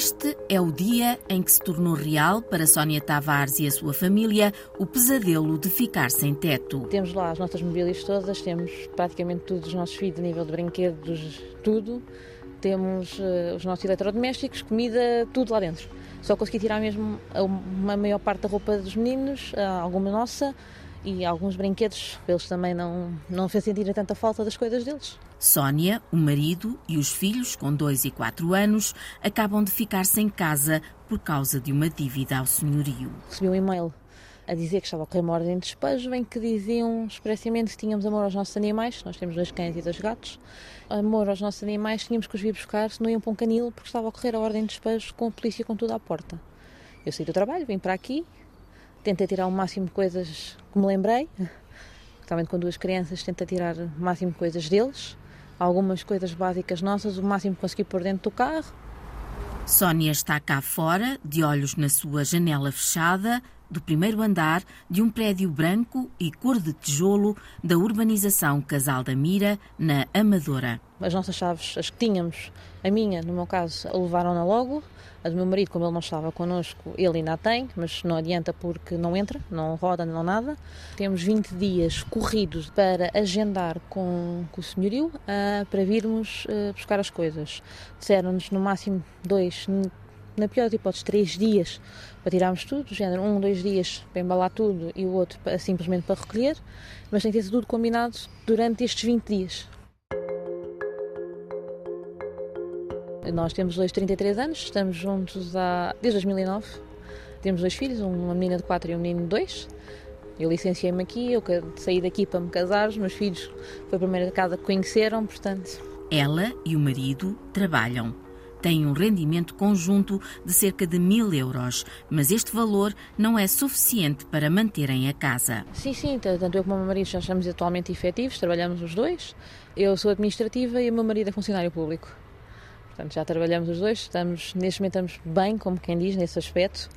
Este é o dia em que se tornou real para Sónia Tavares e a sua família o pesadelo de ficar sem teto. Temos lá as nossas mobílias todas, temos praticamente tudo dos nossos filhos a nível de brinquedos, tudo. Temos uh, os nossos eletrodomésticos, comida, tudo lá dentro. Só consegui tirar mesmo uma maior parte da roupa dos meninos, alguma nossa, e alguns brinquedos, eles também não, não fez sentir tanta falta das coisas deles. Sónia, o marido e os filhos, com 2 e 4 anos, acabam de ficar sem casa por causa de uma dívida ao senhorio. Recebi um e-mail a dizer que estava a ocorrer uma ordem de despejo, em que diziam expressamente que tínhamos amor aos nossos animais, nós temos dois cães e dois gatos, amor aos nossos animais, tínhamos que os vir buscar, se não iam para um canil, porque estava a ocorrer a ordem de despejo com a polícia com tudo à porta. Eu saí do trabalho, vim para aqui, tentei tirar o máximo de coisas que me lembrei, principalmente com duas crianças, tentei tirar o máximo de coisas deles, algumas coisas básicas nossas, o máximo que consegui pôr dentro do carro. Sónia está cá fora, de olhos na sua janela fechada, do primeiro andar de um prédio branco e cor de tijolo da urbanização Casal da Mira, na Amadora. As nossas chaves, as que tínhamos, a minha, no meu caso, levaram-na logo. A do meu marido, como ele não estava connosco, ele ainda a tem, mas não adianta porque não entra, não roda, não nada. Temos 20 dias corridos para agendar com, com o senhorio uh, para virmos uh, buscar as coisas. Disseram-nos no máximo dois, na pior das hipóteses, três dias para tirarmos tudo, género, um, dois dias para embalar tudo e o outro para, simplesmente para recolher, mas tem que ter tudo combinado durante estes 20 dias. Nós temos dois 33 anos, estamos juntos há, desde 2009. Temos dois filhos, uma menina de 4 e um menino de 2. Eu licenciei-me aqui, eu saí daqui para me casar, os meus filhos foi a primeira casa que conheceram, portanto. Ela e o marido trabalham têm um rendimento conjunto de cerca de mil euros, mas este valor não é suficiente para manterem a casa. Sim, sim, tanto eu como o meu marido já estamos atualmente efetivos, trabalhamos os dois. Eu sou administrativa e o meu marido é funcionário público. Portanto, já trabalhamos os dois, estamos, neste momento estamos bem, como quem diz, nesse aspecto.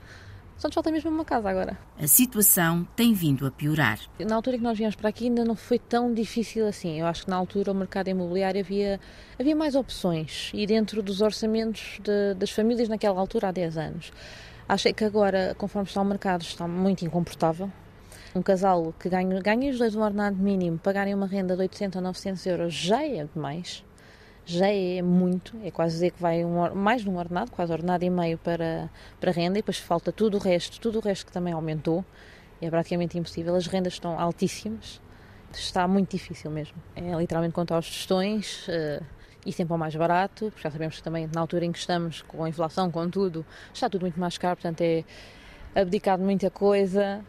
Só nos falta mesmo uma casa agora. A situação tem vindo a piorar. Na altura que nós viemos para aqui ainda não foi tão difícil assim. Eu acho que na altura o mercado imobiliário havia, havia mais opções e dentro dos orçamentos de, das famílias naquela altura há 10 anos. Achei que agora, conforme está o mercado, está muito incomportável. Um casal que ganha, ganha os dois um ordenado mínimo, pagarem uma renda de 800 ou 900 euros já é demais já é muito, é quase dizer que vai um, mais de um ordenado, quase ordenado e meio para, para renda, e depois falta tudo o resto, tudo o resto que também aumentou, é praticamente impossível, as rendas estão altíssimas, está muito difícil mesmo. É literalmente contar os tostões uh, e sempre ao mais barato, porque já sabemos que também na altura em que estamos, com a inflação, com tudo, está tudo muito mais caro, portanto é abdicar de muita coisa,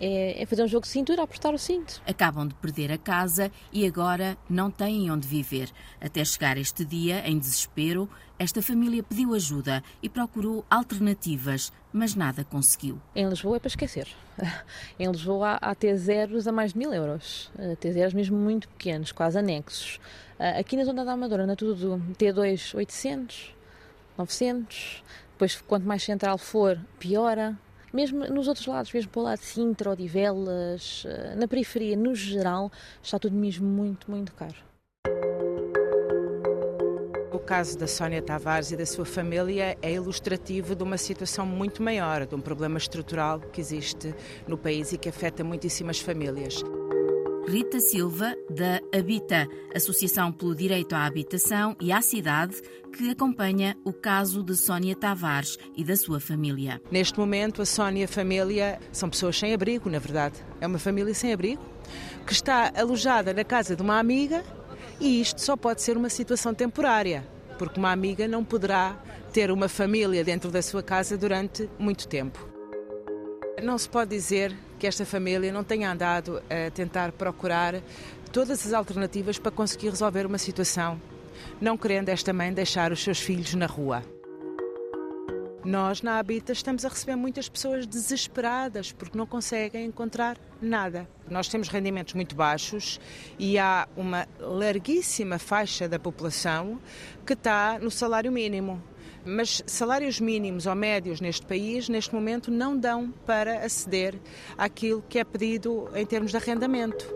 é, é, fazer um jogo de cintura, apertar o cinto. Acabam de perder a casa e agora não têm onde viver. Até chegar este dia, em desespero, esta família pediu ajuda e procurou alternativas, mas nada conseguiu. Em Lisboa é para esquecer. Em Lisboa há T0s a mais de mil euros. T0s mesmo muito pequenos, quase anexos. Aqui na zona da Amadora, na tudo T2 800, 900. Depois, quanto mais central for, piora. Mesmo nos outros lados, mesmo para o lado de Sintra, Odivelas, eh, na periferia, no geral, está tudo mesmo muito, muito caro. O caso da Sónia Tavares e da sua família é ilustrativo de uma situação muito maior, de um problema estrutural que existe no país e que afeta muitíssimas famílias. Rita Silva, da Habita, Associação pelo Direito à Habitação e à Cidade, que acompanha o caso de Sónia Tavares e da sua família. Neste momento, a Sónia família são pessoas sem abrigo, na verdade. É uma família sem abrigo, que está alojada na casa de uma amiga e isto só pode ser uma situação temporária, porque uma amiga não poderá ter uma família dentro da sua casa durante muito tempo. Não se pode dizer que esta família não tenha andado a tentar procurar todas as alternativas para conseguir resolver uma situação, não querendo esta mãe deixar os seus filhos na rua. Nós, na Habita, estamos a receber muitas pessoas desesperadas porque não conseguem encontrar nada. Nós temos rendimentos muito baixos e há uma larguíssima faixa da população que está no salário mínimo. Mas salários mínimos ou médios neste país, neste momento, não dão para aceder àquilo que é pedido em termos de arrendamento.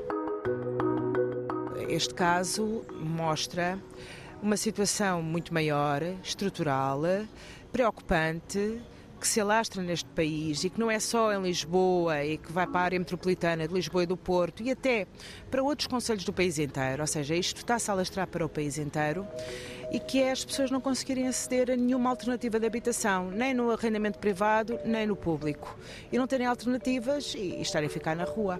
Este caso mostra uma situação muito maior, estrutural, preocupante que se alastra neste país e que não é só em Lisboa e que vai para a área metropolitana de Lisboa e do Porto e até para outros conselhos do país inteiro, ou seja, isto está-se a alastrar para o país inteiro e que é as pessoas não conseguirem aceder a nenhuma alternativa de habitação, nem no arrendamento privado, nem no público. E não terem alternativas e, estarem a ficar na rua.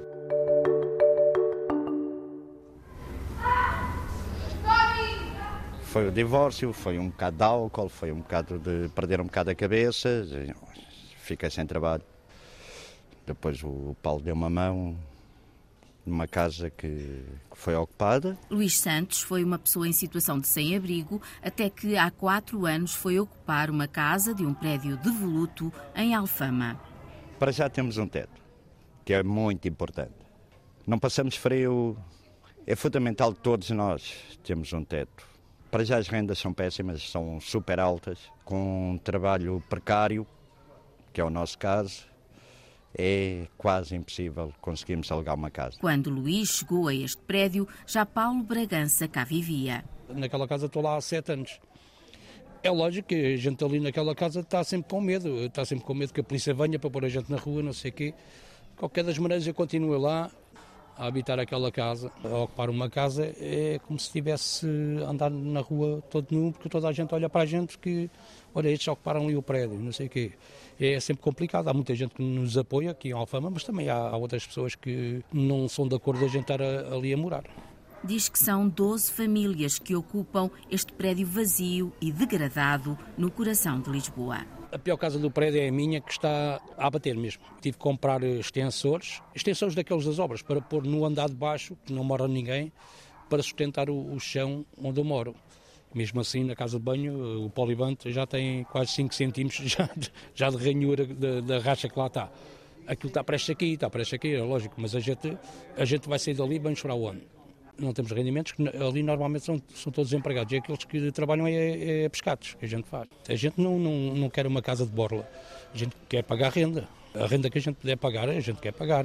Foi o divórcio, foi um bocado de álcool, foi um bocado de perder um bocado a cabeça, fiquei sem trabalho. Depois o Paulo deu uma mão numa casa que foi ocupada. Luís Santos foi uma pessoa em situação de sem-abrigo até que há quatro anos foi ocupar uma casa de um prédio devoluto em Alfama. Para já temos um teto, que é muito importante. Não passamos frio, é fundamental todos nós temos um teto. Para já as rendas são péssimas, são super altas, com um trabalho precário, que é o nosso caso, é quase impossível conseguirmos alugar uma casa. Quando Luís chegou a este prédio, já Paulo Bragança cá vivia. Naquela casa estou lá há sete anos. É lógico que a gente ali naquela casa está sempre com medo, está sempre com medo que a polícia venha para pôr a gente na rua, não sei o quê. De qualquer das maneiras eu continuo lá, a habitar aquela casa. A ocupar uma casa é como se estivesse andar na rua todo nu, porque toda a gente olha para a gente que, olha, estes ocuparam ali o prédio, não sei o quê. É sempre complicado. Há muita gente que nos apoia aqui em Alfama, mas também há, outras pessoas que não são de acordo a gente estar ali a morar. Diz que são 12 famílias que ocupam este prédio vazio e degradado no coração de Lisboa. A pior casa do prédio é a minha, que está a bater mesmo. Tive que comprar extensores, extensores daqueles das obras, para pôr no andar de baixo, que não mora ninguém, para sustentar o, o chão onde eu moro. Mesmo assim, na casa de banho, o polivante já tem quase 5 centímetros já de, já de ranhura da, racha que lá está. Aquilo está prestes aqui, está prestes aqui, é lógico, mas a gente, a gente vai sair dali e vamos para o ano não temos rendimentos, que ali normalmente são, são todos empregados. E aqueles que trabalham é, é pescados, que a gente faz. A gente não, não, não quer uma casa de borla, a gente quer pagar renda. A renda que a gente puder pagar, a gente quer pagar.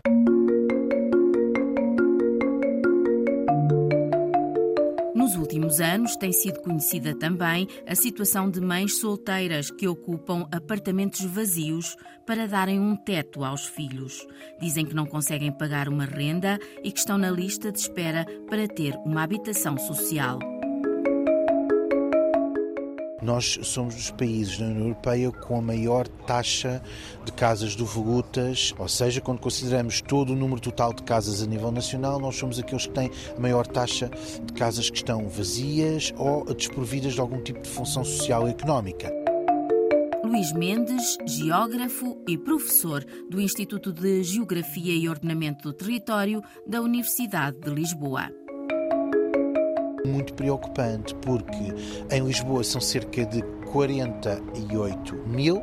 Últimos anos tem sido conhecida também a situação de mães solteiras que ocupam apartamentos vazios para darem um teto aos filhos. Dizem que não conseguem pagar uma renda e que estão na lista de espera para ter uma habitação social. Nós somos dos países da União Europeia com a maior taxa de casas devolutas, ou seja, quando consideramos todo o número total de casas a nível nacional, nós somos aqueles que têm a maior taxa de casas que estão vazias ou desprovidas de algum tipo de função social e económica. Luís Mendes, geógrafo e professor do Instituto de Geografia e Ordenamento do Território da Universidade de Lisboa muito preocupante, porque em Lisboa são cerca de 48 mil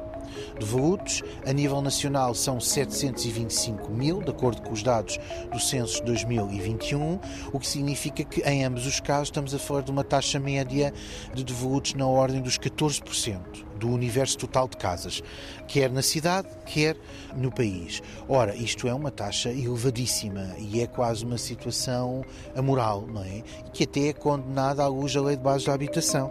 devolutos. A nível nacional são 725 mil, de acordo com os dados do censo de 2021, o que significa que em ambos os casos estamos a falar de uma taxa média de devolutos na ordem dos 14% do universo total de casas, quer na cidade, quer no país. Ora, isto é uma taxa elevadíssima e é quase uma situação amoral, não é? Que até é condenada à luz da lei de base da habitação.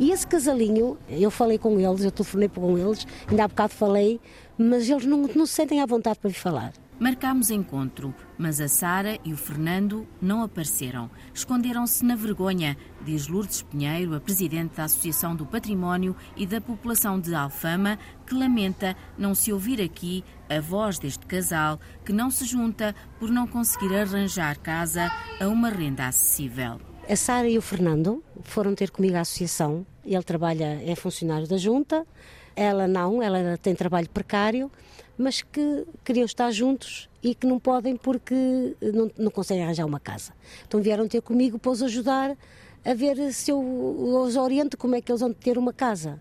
E esse casalinho, eu falei com eles, eu telefonei com eles, ainda há bocado falei, mas eles não, não se sentem à vontade para vir falar. Marcámos encontro, mas a Sara e o Fernando não apareceram. Esconderam-se na vergonha, diz Lourdes Pinheiro, a presidente da Associação do Património e da População de Alfama, que lamenta não se ouvir aqui a voz deste casal que não se junta por não conseguir arranjar casa a uma renda acessível. A Sara e o Fernando foram ter comigo à associação. Ele trabalha, é funcionário da junta, ela não, ela tem trabalho precário mas que queriam estar juntos e que não podem porque não, não conseguem arranjar uma casa. Então vieram ter comigo para os ajudar a ver se eu os oriento como é que eles vão ter uma casa.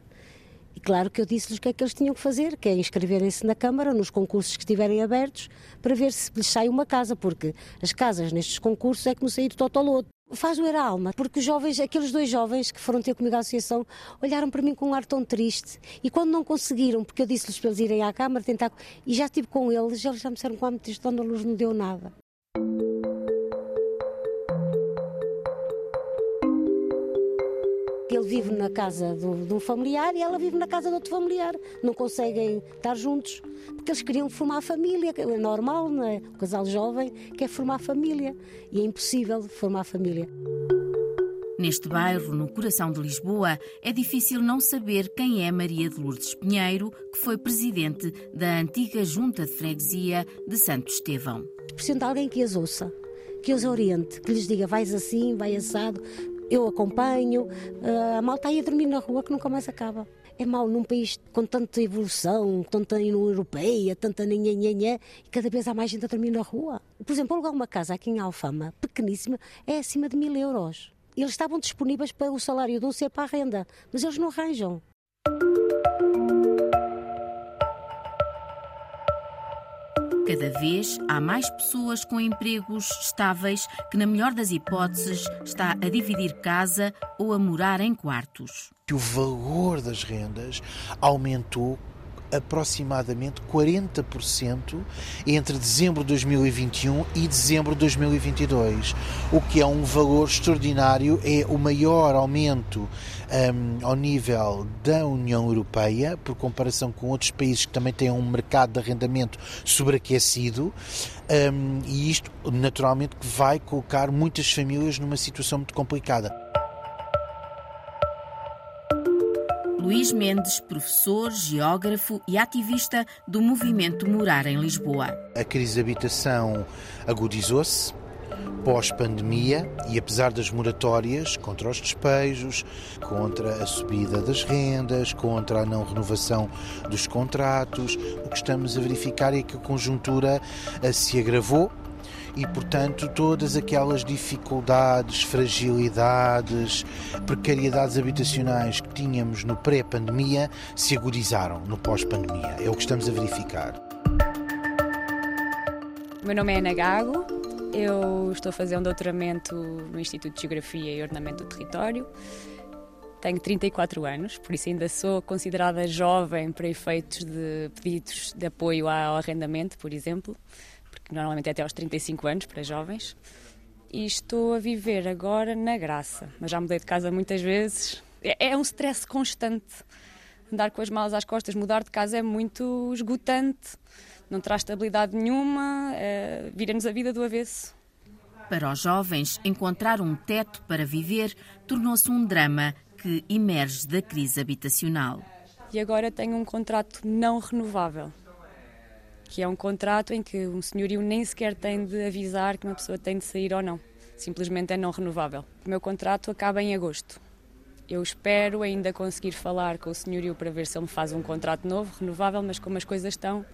E claro que eu disse-lhes o que é que eles tinham que fazer, que é inscreverem-se na Câmara, nos concursos que estiverem abertos, para ver se lhes sai uma casa, porque as casas nestes concursos é como sair do totoloto faz doer a alma, porque os jovens, aqueles dois jovens que foram ter comigo à associação, olharam para mim com um ar tão triste. E quando não conseguiram, porque eu disse-lhes para eles irem à Câmara tentar, e já estive com eles, eles já me disseram que Dona Luz não deu nada. Vive na casa do, de um familiar e ela vive na casa de outro familiar. Não conseguem estar juntos porque eles queriam formar família. É normal, não é? O casal jovem quer formar família e é impossível formar família. Neste bairro, no coração de Lisboa, é difícil não saber quem é Maria de Lourdes Pinheiro, que foi presidente da antiga Junta de Freguesia de Santo Estevão. Precisa de alguém que as ouça, que os oriente, que lhes diga vais assim, vai assado, eu acompanho. Ah, a malta aí a dormir na rua que nunca mais acaba. É mau num país com tanta evolução, tanta União Europeia, tanta nhanhanhanhã, e cada vez há mais gente a dormir na rua. Por exemplo, alugar uma casa aqui em Alfama, pequeníssima, é acima de mil euros eles estavam disponíveis para o salário de um ser para a renda, mas eles não arranjam. Cada vez há mais pessoas com empregos estáveis que, na melhor das hipóteses, está a dividir casa ou a morar em quartos. O valor das rendas aumentou aproximadamente 40% entre dezembro de 2021 e dezembro de 2022, o que é um valor extraordinário, é o maior aumento um, ao nível da União Europeia, por comparação com outros países que também têm um mercado de arrendamento sobreaquecido, um, e isto naturalmente vai colocar muitas famílias numa situação muito complicada. Luís Mendes, professor, geógrafo e ativista do movimento Morar em Lisboa. A crise de habitação agudizou-se pós-pandemia e apesar das moratórias contra os despejos, contra a subida das rendas, contra a não renovação dos contratos, o que estamos a verificar é que a conjuntura se agravou e, portanto, todas aquelas dificuldades, fragilidades, precariedades habitacionais que tínhamos no pré-pandemia se agudizaram no pós-pandemia. É o que estamos a verificar. Meu nome é Ana Gago, eu estou a fazer um doutoramento no Instituto de Geografia e Ordenamento do Território. Tenho 34 anos, por isso ainda sou considerada jovem para efeitos de pedidos de apoio ao arrendamento, por exemplo que normalmente é até aos 35 anos para jovens. E estou a viver agora na Graça, mas já mudei de casa muitas vezes. É, é um stress constante. Andar com as malas às costas, mudar de casa é muito esgotante, não traz estabilidade nenhuma, é, vira-nos a vida do avesso. Para os jovens, encontrar um teto para viver tornou-se um drama que emerge da crise habitacional. E agora tenho um contrato não renovável que é um contrato em que um senhorio nem sequer tem de avisar que uma pessoa tem de sair ou não. Simplesmente é não renovável. O meu contrato acaba em agosto. Eu espero ainda conseguir falar com o senhorio para ver se ele me faz um contrato novo, renovável, mas como as coisas estão,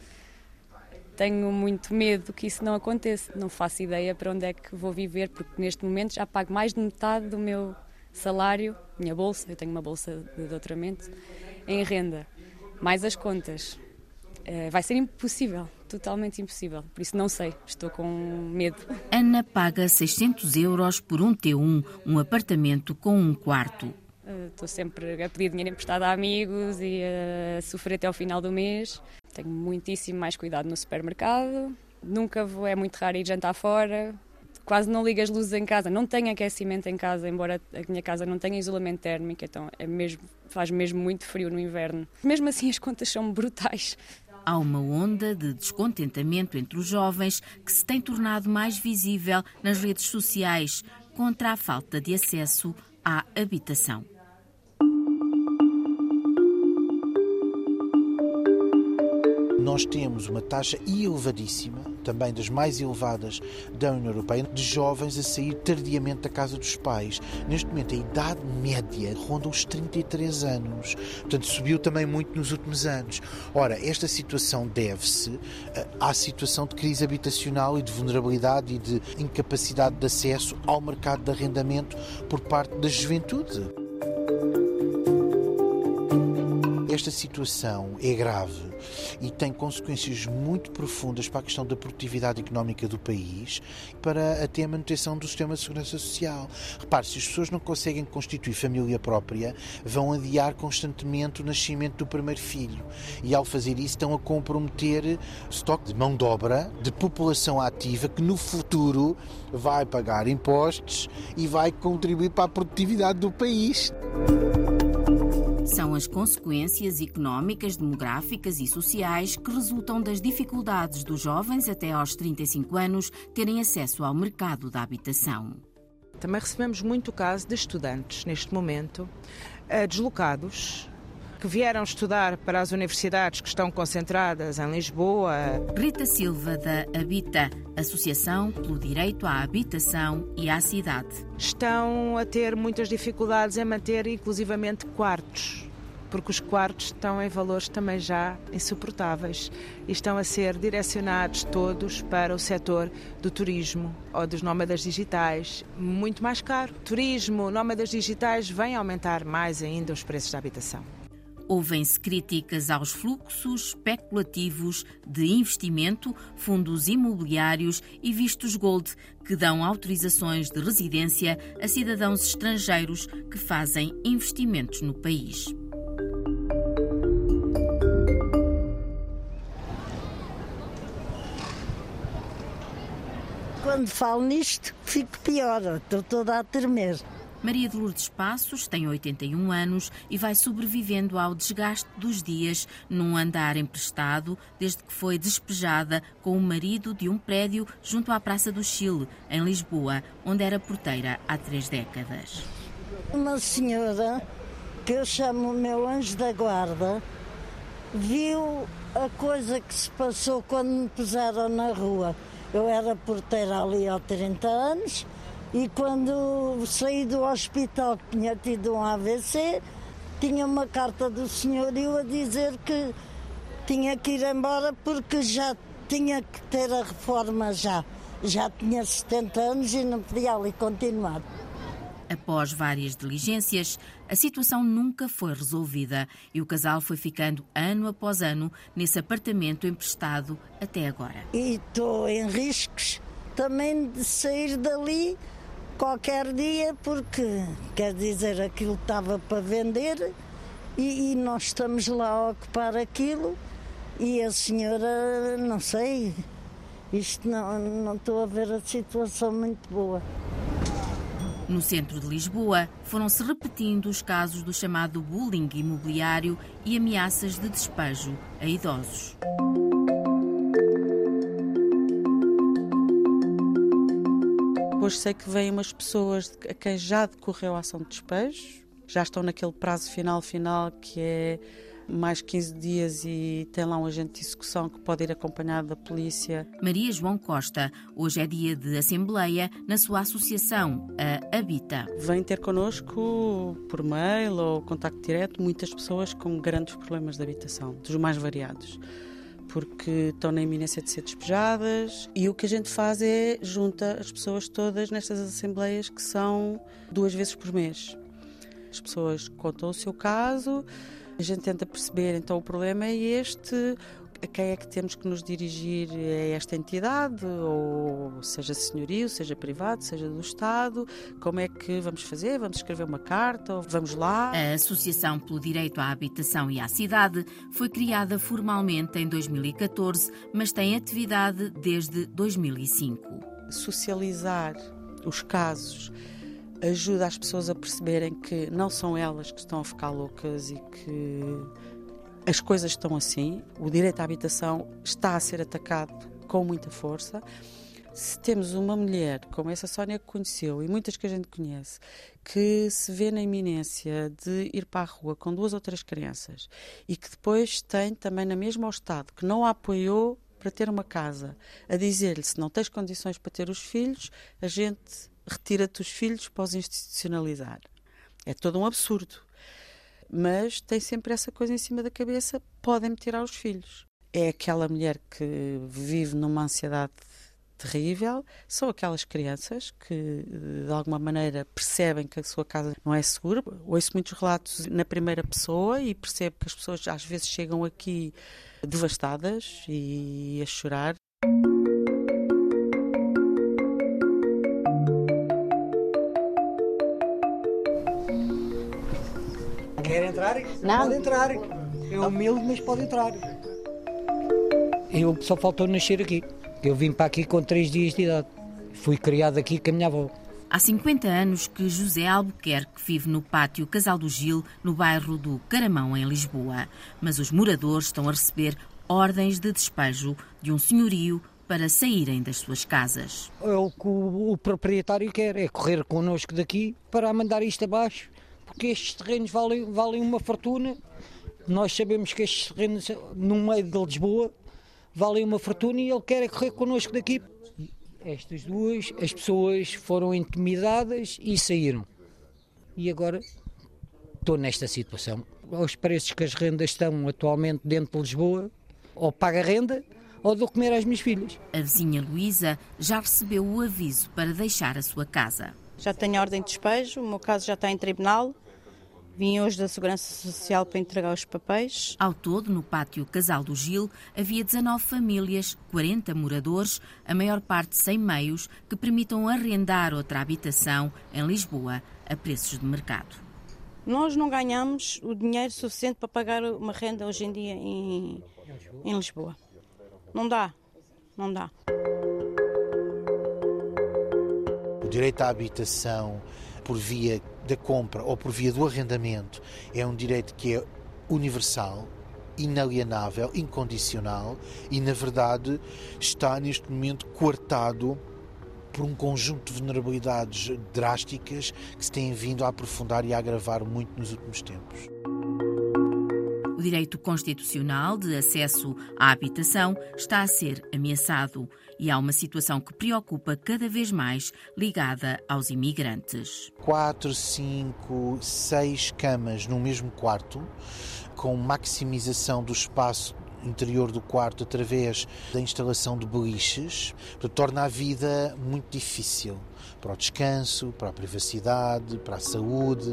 tenho muito medo que isso não aconteça. Não faço ideia para onde é que vou viver, porque neste momento já pago mais de metade do meu salário, minha bolsa, eu tenho uma bolsa de doutoramento, em renda, mais as contas. Eh, vai ser impossível, totalmente impossível. Por isso não sei, estou com medo. Ana paga 600 euros por um T1, um apartamento com um quarto. Eh, estou sempre a pedir dinheiro emprestado a amigos e a sofrer até ao final do mês. Tenho muitíssimo mais cuidado no supermercado. Nunca vou, é muito raro ir jantar fora. Quase não ligo as luzes em casa. Não tenho aquecimento em casa, embora a minha casa não tenha isolamento térmico, então é mesmo, faz mesmo muito frio no inverno. Mesmo assim, as contas são brutais. Há uma onda de descontentamento entre os jovens que se tem tornado mais visível nas redes sociais contra a falta de acesso à habitação. Nós temos uma taxa elevadíssima, também das mais elevadas da União Europeia, de jovens a sair tardiamente da casa dos pais. Neste momento, a idade média ronda os 33 anos. Portanto, subiu também muito nos últimos anos. Ora, esta situação deve-se eh, à situação de crise habitacional e de vulnerabilidade e de incapacidade de acesso ao mercado de arrendamento por parte da juventude. Esta situação é grave e tem consequências muito profundas para a questão da produtividade económica do país, para até a manutenção do sistema de segurança social. Repare, se as pessoas não conseguem constituir família própria, vão adiar constantemente o nascimento do primeiro filho e, ao fazer isso, estão a comprometer estoque de mão de obra, de população ativa que no futuro vai pagar impostos e vai contribuir para a produtividade do país. São as consequências económicas, demográficas e sociais que resultam das dificuldades dos jovens até aos 35 anos terem acesso ao mercado da habitação. Também recebemos muito caso de estudantes, neste momento, eh, deslocados que vieram estudar para as universidades que estão concentradas em Lisboa. Rita Silva, da Habita, Associação pelo Direito à Habitação e à Cidade. Estão a ter muitas dificuldades em manter, inclusivamente, quartos porque os quartos estão em valores também já insuportáveis e estão a ser direcionados todos para o setor do turismo ou dos nómadas digitais, muito mais caro. Turismo, nómadas digitais, vem aumentar mais ainda os preços da habitação. Ouvem-se críticas aos fluxos especulativos de investimento, fundos imobiliários e vistos gold que dão autorizações de residência a cidadãos estrangeiros que fazem investimentos no país. Quando falo nisto, fico pior, estou toda a tremer. Maria de Lourdes Passos tem 81 anos e vai sobrevivendo ao desgaste dos dias num andar emprestado desde que foi despejada com o marido de um prédio junto à Praça do Chile, em Lisboa, onde era porteira há três décadas. Uma senhora, que eu chamo meu anjo da guarda, viu a coisa que se passou quando me puseram na rua. Eu era porteira ali há 30 anos e quando saí do hospital que tinha tido um AVC, tinha uma carta do senhorio a dizer que tinha que ir embora porque já tinha que ter a reforma já. Já tinha 70 anos e não podia ali continuar. Após várias diligências, a situação nunca foi resolvida e o casal foi ficando ano após ano nesse apartamento emprestado até agora. E estou em riscos também de sair dali qualquer dia, porque quer dizer, aquilo estava para vender e, e, nós estamos lá a ocupar aquilo e a senhora, não sei, isto não, não estou a ver a situação muito boa. No centro de Lisboa, foram-se repetindo os casos do chamado bullying imobiliário e ameaças de despejo a idosos. Hoje sei que vêm umas pessoas a quem já decorreu a ação de despejo, já estão naquele prazo final final que é mais 15 dias e tem lá um agente de execução que pode ir acompanhado da polícia. Maria João Costa, hoje é dia de assembleia na sua associação, a Habita. Vem ter connosco por mail ou contacto direto muitas pessoas com grandes problemas de habitação, dos mais variados porque estão na iminência de ser despejadas e o que a gente faz é junta as pessoas todas nestas assembleias que são duas vezes por mês. As pessoas contam o seu caso, a gente tenta perceber então o problema é este, a quem é que temos que nos dirigir a esta entidade, ou seja senhorio, seja privado, seja do Estado, como é que vamos fazer? Vamos escrever uma carta ou vamos lá? A Associação pelo Direito à Habitação e à Cidade foi criada formalmente em 2014, mas tem atividade desde 2005. Socializar os casos ajuda as pessoas a perceberem que não são elas que estão a ficar loucas e que as coisas estão assim, o direito à habitação está a ser atacado com muita força. Se temos uma mulher como essa Sónia que conheceu e muitas que a gente conhece, que se vê na iminência de ir para a rua com duas ou três crianças e que depois tem também na mesma estado que não a apoiou para ter uma casa, a dizer-lhe se não tens condições para ter os filhos, a gente retira-te os filhos para os institucionalizar. É todo um absurdo mas tem sempre essa coisa em cima da cabeça: podem-me tirar os filhos. É aquela mulher que vive numa ansiedade terrível, são aquelas crianças que de alguma maneira percebem que a sua casa não é segura. Ouço muitos relatos na primeira pessoa e percebo que as pessoas às vezes chegam aqui devastadas e a chorar. Entrar? Não. Pode entrar. É humilde, mas pode entrar. Eu só faltou nascer aqui. Eu vim para aqui com três dias de idade. Fui criado aqui com a minha avó. Há 50 anos que José Albuquerque vive no pátio Casal do Gil, no bairro do Caramão, em Lisboa. Mas os moradores estão a receber ordens de despejo de um senhorio para saírem das suas casas. É o que o, o proprietário quer, é correr connosco daqui para mandar isto abaixo, porque estes terrenos valem, valem uma fortuna. Nós sabemos que estes terrenos no meio de Lisboa valem uma fortuna e ele quer é correr connosco daqui. Estas duas, as pessoas foram intimidadas e saíram. E agora estou nesta situação. Aos preços que as rendas estão atualmente dentro de Lisboa, ou paga renda ou dou comer às minhas filhas. A vizinha Luísa já recebeu o aviso para deixar a sua casa. Já tenho ordem de despejo, o meu caso já está em tribunal. Vim hoje da Segurança Social para entregar os papéis. Ao todo, no pátio Casal do Gil, havia 19 famílias, 40 moradores, a maior parte sem meios, que permitam arrendar outra habitação em Lisboa a preços de mercado. Nós não ganhamos o dinheiro suficiente para pagar uma renda hoje em dia em, em Lisboa. Não dá, não dá. O direito à habitação por via da compra ou por via do arrendamento é um direito que é universal, inalienável, incondicional e, na verdade, está neste momento coartado por um conjunto de vulnerabilidades drásticas que se têm vindo a aprofundar e a agravar muito nos últimos tempos. O direito constitucional de acesso à habitação está a ser ameaçado e há uma situação que preocupa cada vez mais ligada aos imigrantes. Quatro, cinco, seis camas no mesmo quarto, com maximização do espaço interior do quarto através da instalação de beliches, torna a vida muito difícil para o descanso, para a privacidade, para a saúde.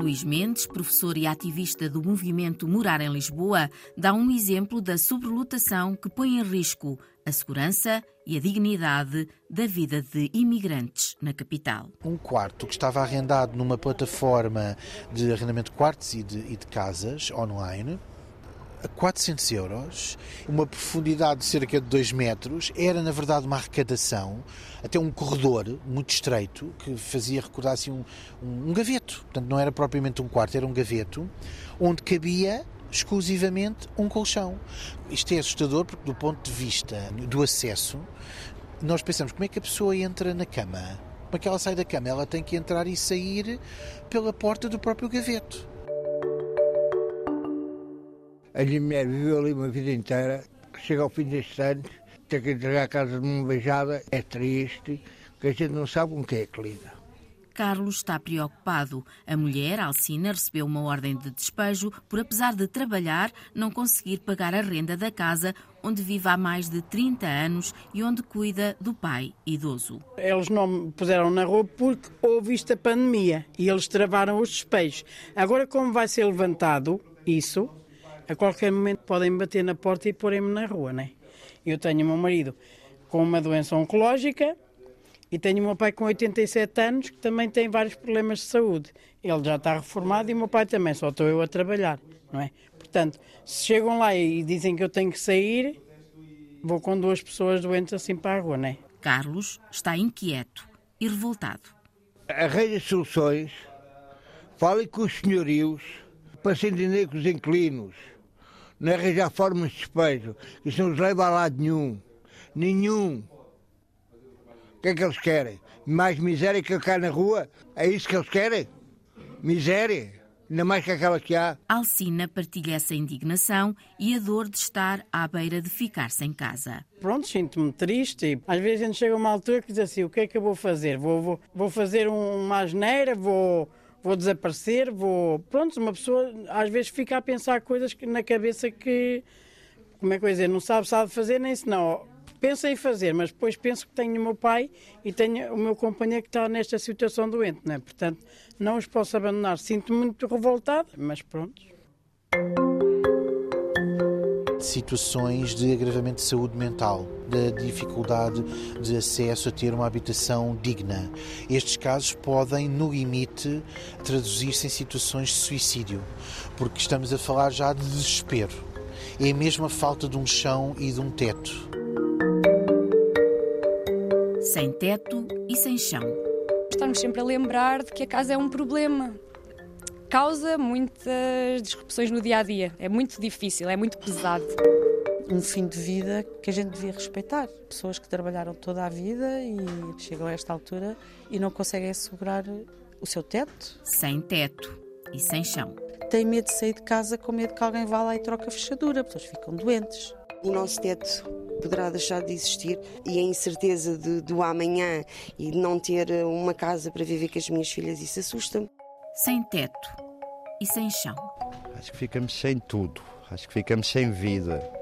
Luís Mendes, professor e ativista do movimento Morar em Lisboa, dá um exemplo da sobrelotação que põe em risco a segurança e a dignidade da vida de imigrantes na capital. Um quarto que estava arrendado numa plataforma de arrendamento de quartos e de, e de casas online a 400 euros, uma profundidade de cerca de 2 metros, era na verdade uma arrecadação, até um corredor muito estreito, que fazia recordar assim um, um, um gaveto, portanto não era propriamente um quarto, era um gaveto, onde cabia exclusivamente um colchão. Isto é assustador porque do ponto de vista do acesso, nós pensamos como é que a pessoa entra na cama? Como é que ela sai da cama? Ela tem que entrar e sair pela porta do próprio gaveto. A minha mulher viveu ali uma vida inteira, chega ao fim destes anos, ter que entregar a casa de uma beijada é triste, que a gente não sabe com quem é que lida. Carlos está preocupado. A mulher, Alcina, recebeu uma ordem de despejo por, apesar de trabalhar, não conseguir pagar a renda da casa onde vive há mais de 30 anos e onde cuida do pai idoso. Eles não me puseram na rua porque houve esta pandemia e eles travaram os despejos. Agora, como vai ser levantado isso, a qualquer momento podem bater na porta e porem-me na rua, né? Eu tenho o meu marido com uma doença oncológica e tenho o meu pai com 87 anos que também tem vários problemas de saúde. Ele já está reformado e o meu pai também, só estou eu a trabalhar, não é? Portanto, se chegam lá e dizem que eu tenho que sair, vou com duas pessoas doentes assim para a rua, não é? Carlos está inquieto e revoltado. Arranje soluções, fale com os senhorios para se entender com os inquilinos não é arranjar formas de despejo. Isso não os leva a lado nenhum. Nenhum. O que é que eles querem? Mais miséria que cá na rua? É isso que eles querem? Miséria? Ainda mais que aquela que há. Alcina partilha essa indignação e a dor de estar à beira de ficar sem casa. Pronto, sinto-me triste. Às vezes a gente chega a uma altura que diz assim: o que é que eu vou fazer? Vou, vou, vou fazer uma asneira? Vou vou desaparecer, vou. Pronto, uma pessoa às vezes fica a pensar coisas na cabeça que. Como é que eu dizer? Não sabe, sabe fazer, nem se não. Pensa em fazer, mas depois penso que tenho o meu pai e tenho o meu companheiro que está nesta situação doente, né? Portanto, não os posso abandonar. Sinto-me muito revoltada, mas pronto situações de agravamento de saúde mental, da dificuldade de acesso a ter uma habitação digna. Estes casos podem, no limite, traduzir-se em situações de suicídio, porque estamos a falar já de desespero. É mesmo a falta de um chão e de um teto. sem teto e sem chão. Estamos sempre a lembrar de que a casa é um problema. Causa muitas disrupções no dia a dia. É muito difícil, é muito pesado. Um fim de vida que a gente devia respeitar. Pessoas que trabalharam toda a vida e chegam a esta altura e não conseguem assegurar o seu teto. Sem teto e sem chão. Tem medo de sair de casa com medo que alguém vá lá e troque a fechadura, pessoas ficam doentes. O nosso teto poderá deixar de existir e a incerteza de, do amanhã e de não ter uma casa para viver com as minhas filhas, isso assusta-me. Sem teto e sem chão. Acho que ficamos sem tudo. Acho que ficamos sem vida.